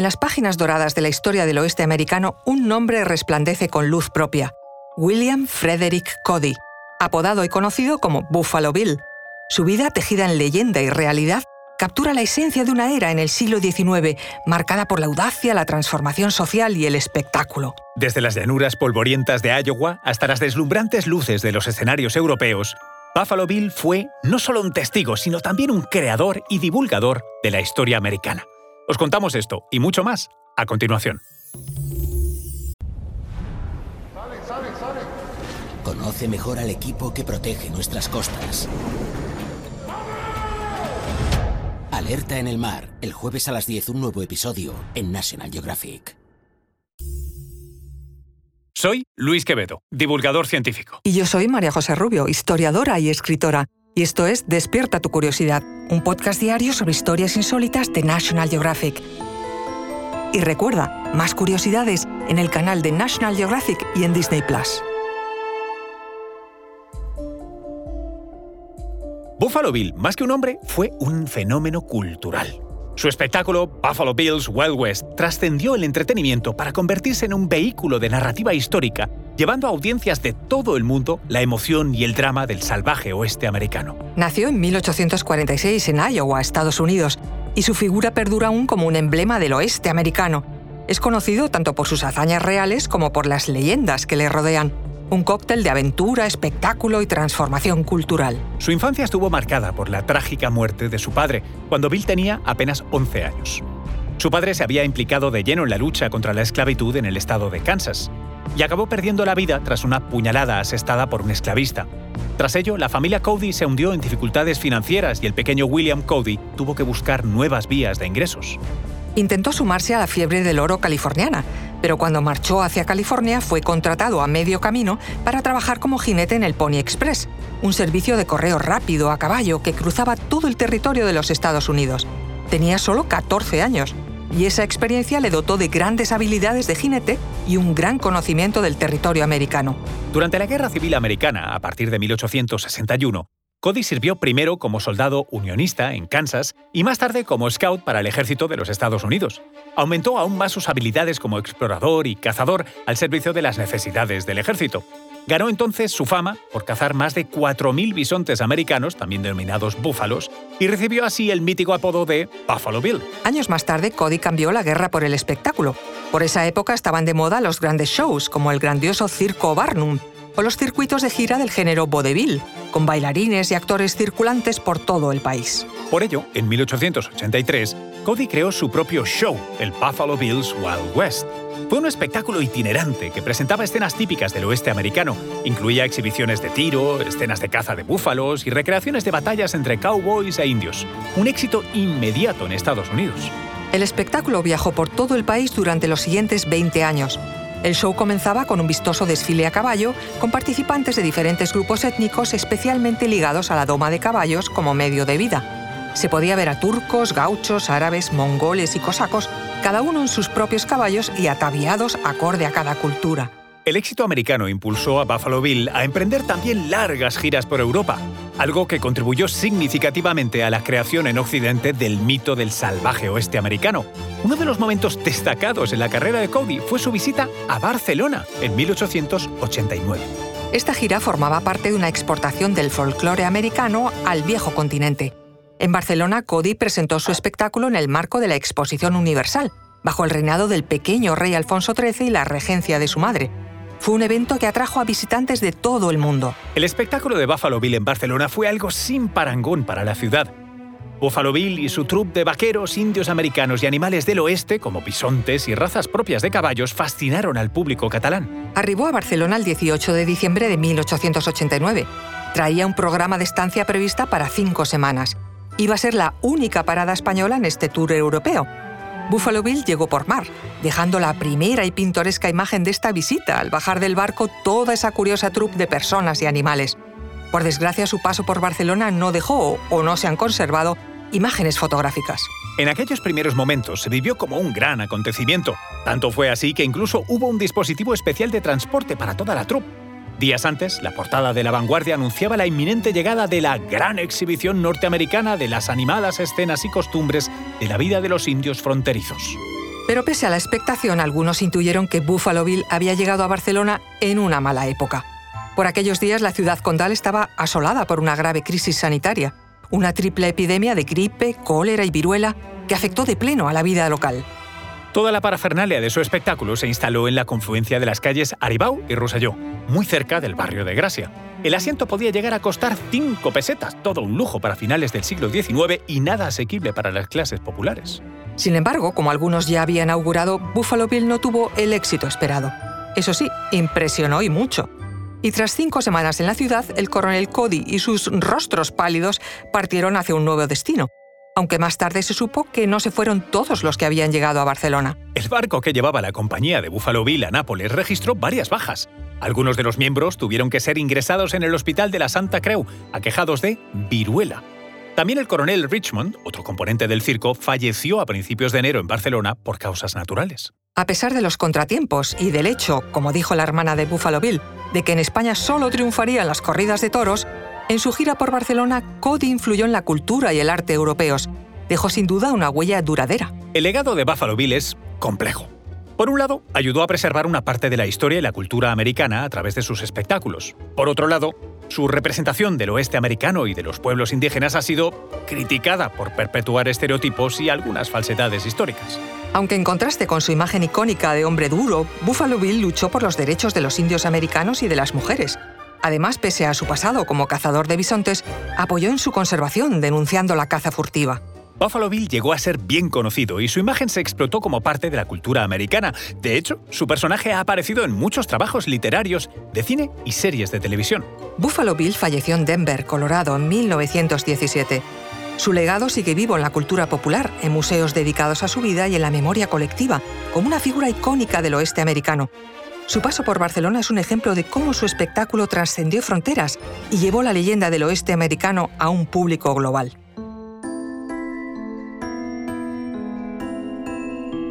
En las páginas doradas de la historia del oeste americano, un nombre resplandece con luz propia. William Frederick Cody, apodado y conocido como Buffalo Bill. Su vida, tejida en leyenda y realidad, captura la esencia de una era en el siglo XIX, marcada por la audacia, la transformación social y el espectáculo. Desde las llanuras polvorientas de Iowa hasta las deslumbrantes luces de los escenarios europeos, Buffalo Bill fue no solo un testigo, sino también un creador y divulgador de la historia americana. Os contamos esto y mucho más a continuación. Conoce mejor al equipo que protege nuestras costas. Alerta en el mar, el jueves a las 10 un nuevo episodio en National Geographic. Soy Luis Quevedo, divulgador científico. Y yo soy María José Rubio, historiadora y escritora. Y esto es Despierta tu curiosidad, un podcast diario sobre historias insólitas de National Geographic. Y recuerda, más curiosidades en el canal de National Geographic y en Disney Plus. Buffalo Bill, más que un hombre, fue un fenómeno cultural. Su espectáculo, Buffalo Bill's Wild West, trascendió el entretenimiento para convertirse en un vehículo de narrativa histórica, llevando a audiencias de todo el mundo la emoción y el drama del salvaje oeste americano. Nació en 1846 en Iowa, Estados Unidos, y su figura perdura aún como un emblema del oeste americano. Es conocido tanto por sus hazañas reales como por las leyendas que le rodean un cóctel de aventura, espectáculo y transformación cultural. Su infancia estuvo marcada por la trágica muerte de su padre, cuando Bill tenía apenas 11 años. Su padre se había implicado de lleno en la lucha contra la esclavitud en el estado de Kansas y acabó perdiendo la vida tras una puñalada asestada por un esclavista. Tras ello, la familia Cody se hundió en dificultades financieras y el pequeño William Cody tuvo que buscar nuevas vías de ingresos. Intentó sumarse a la fiebre del oro californiana, pero cuando marchó hacia California fue contratado a medio camino para trabajar como jinete en el Pony Express, un servicio de correo rápido a caballo que cruzaba todo el territorio de los Estados Unidos. Tenía solo 14 años y esa experiencia le dotó de grandes habilidades de jinete y un gran conocimiento del territorio americano. Durante la Guerra Civil Americana, a partir de 1861, Cody sirvió primero como soldado unionista en Kansas y más tarde como scout para el ejército de los Estados Unidos. Aumentó aún más sus habilidades como explorador y cazador al servicio de las necesidades del ejército. Ganó entonces su fama por cazar más de 4.000 bisontes americanos, también denominados búfalos, y recibió así el mítico apodo de Buffalo Bill. Años más tarde, Cody cambió la guerra por el espectáculo. Por esa época estaban de moda los grandes shows, como el grandioso Circo Barnum, o los circuitos de gira del género vaudeville, con bailarines y actores circulantes por todo el país. Por ello, en 1883, Cody creó su propio show, el Buffalo Bills Wild West. Fue un espectáculo itinerante que presentaba escenas típicas del oeste americano. Incluía exhibiciones de tiro, escenas de caza de búfalos y recreaciones de batallas entre cowboys e indios. Un éxito inmediato en Estados Unidos. El espectáculo viajó por todo el país durante los siguientes 20 años. El show comenzaba con un vistoso desfile a caballo, con participantes de diferentes grupos étnicos especialmente ligados a la doma de caballos como medio de vida. Se podía ver a turcos, gauchos, árabes, mongoles y cosacos, cada uno en sus propios caballos y ataviados acorde a cada cultura. El éxito americano impulsó a Buffalo Bill a emprender también largas giras por Europa, algo que contribuyó significativamente a la creación en Occidente del mito del salvaje oeste americano. Uno de los momentos destacados en la carrera de Cody fue su visita a Barcelona en 1889. Esta gira formaba parte de una exportación del folclore americano al viejo continente. En Barcelona, Cody presentó su espectáculo en el marco de la Exposición Universal, bajo el reinado del pequeño rey Alfonso XIII y la regencia de su madre, fue un evento que atrajo a visitantes de todo el mundo. El espectáculo de Buffalo Bill en Barcelona fue algo sin parangón para la ciudad. Buffalo Bill y su troupe de vaqueros, indios americanos y animales del oeste, como bisontes y razas propias de caballos, fascinaron al público catalán. Arribó a Barcelona el 18 de diciembre de 1889. Traía un programa de estancia prevista para cinco semanas. Iba a ser la única parada española en este tour europeo Buffalo Bill llegó por mar, dejando la primera y pintoresca imagen de esta visita al bajar del barco toda esa curiosa troupe de personas y animales. Por desgracia, su paso por Barcelona no dejó, o no se han conservado, imágenes fotográficas. En aquellos primeros momentos se vivió como un gran acontecimiento. Tanto fue así que incluso hubo un dispositivo especial de transporte para toda la troupe. Días antes, la portada de La Vanguardia anunciaba la inminente llegada de la gran exhibición norteamericana de las animadas escenas y costumbres de la vida de los indios fronterizos. Pero pese a la expectación, algunos intuyeron que Buffalo Bill había llegado a Barcelona en una mala época. Por aquellos días la ciudad condal estaba asolada por una grave crisis sanitaria, una triple epidemia de gripe, cólera y viruela que afectó de pleno a la vida local. Toda la parafernalia de su espectáculo se instaló en la confluencia de las calles Aribau y Rosselló, muy cerca del barrio de Gracia. El asiento podía llegar a costar 5 pesetas, todo un lujo para finales del siglo XIX y nada asequible para las clases populares. Sin embargo, como algunos ya habían augurado, Buffalo Bill no tuvo el éxito esperado. Eso sí, impresionó y mucho. Y tras cinco semanas en la ciudad, el coronel Cody y sus rostros pálidos partieron hacia un nuevo destino, aunque más tarde se supo que no se fueron todos los que habían llegado a Barcelona. El barco que llevaba la compañía de Buffalo Bill a Nápoles registró varias bajas. Algunos de los miembros tuvieron que ser ingresados en el hospital de la Santa Creu, aquejados de viruela. También el coronel Richmond, otro componente del circo, falleció a principios de enero en Barcelona por causas naturales. A pesar de los contratiempos y del hecho, como dijo la hermana de Buffalo Bill, de que en España solo triunfarían las corridas de toros, en su gira por Barcelona, Cody influyó en la cultura y el arte europeos. Dejó sin duda una huella duradera. El legado de Buffalo Bill es complejo. Por un lado, ayudó a preservar una parte de la historia y la cultura americana a través de sus espectáculos. Por otro lado, su representación del oeste americano y de los pueblos indígenas ha sido criticada por perpetuar estereotipos y algunas falsedades históricas. Aunque en contraste con su imagen icónica de hombre duro, Buffalo Bill luchó por los derechos de los indios americanos y de las mujeres, Además, pese a su pasado como cazador de bisontes, apoyó en su conservación, denunciando la caza furtiva. Buffalo Bill llegó a ser bien conocido y su imagen se explotó como parte de la cultura americana. De hecho, su personaje ha aparecido en muchos trabajos literarios, de cine y series de televisión. Buffalo Bill falleció en Denver, Colorado, en 1917. Su legado sigue vivo en la cultura popular, en museos dedicados a su vida y en la memoria colectiva, como una figura icónica del oeste americano. Su paso por Barcelona es un ejemplo de cómo su espectáculo trascendió fronteras y llevó la leyenda del oeste americano a un público global.